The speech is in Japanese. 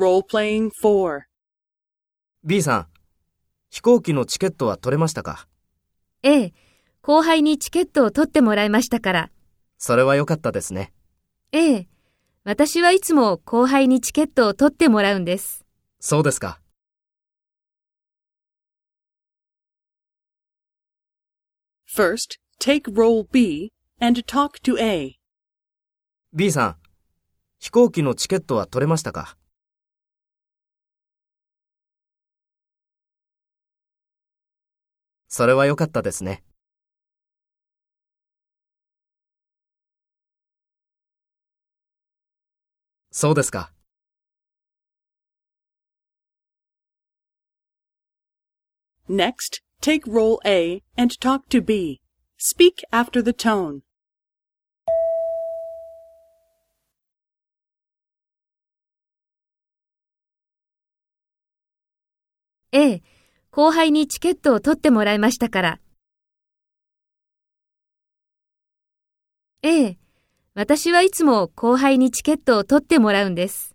Role-playing 4. B さん、飛行機のチケットは取れましたか？ええ、後輩にチケットを取ってもらいましたから。それは良かったですね。ええ、私はいつも後輩にチケットを取ってもらうんです。そうですか。First, take role B and talk to A. B さん、飛行機のチケットは取れましたか？それは良かったですね。そうですか。Next, take role A and talk to B. Speak after the tone. ええ、後輩にチケットを取ってもらいましたから。ええ、私はいつも後輩にチケットを取ってもらうんです。